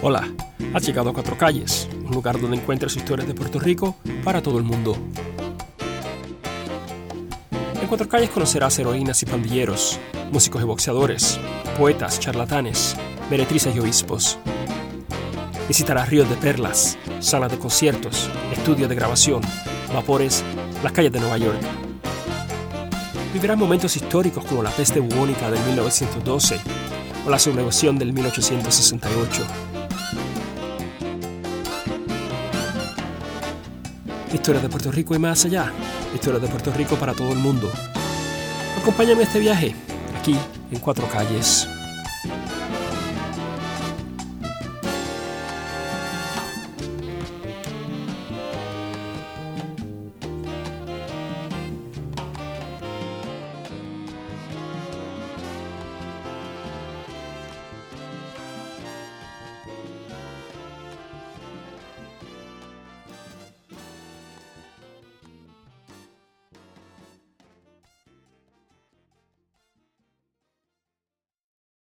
Hola, has llegado a Cuatro Calles, un lugar donde encuentras historias de Puerto Rico para todo el mundo. En Cuatro Calles conocerás heroínas y pandilleros, músicos y boxeadores, poetas, charlatanes, meretrices y obispos. Visitarás ríos de perlas, salas de conciertos, estudios de grabación, vapores, las calles de Nueva York. Vivirás momentos históricos como la peste bubónica del 1912 o la sublevación del 1868. Historias de Puerto Rico y más allá. Historias de Puerto Rico para todo el mundo. Acompáñame a este viaje, aquí en Cuatro Calles.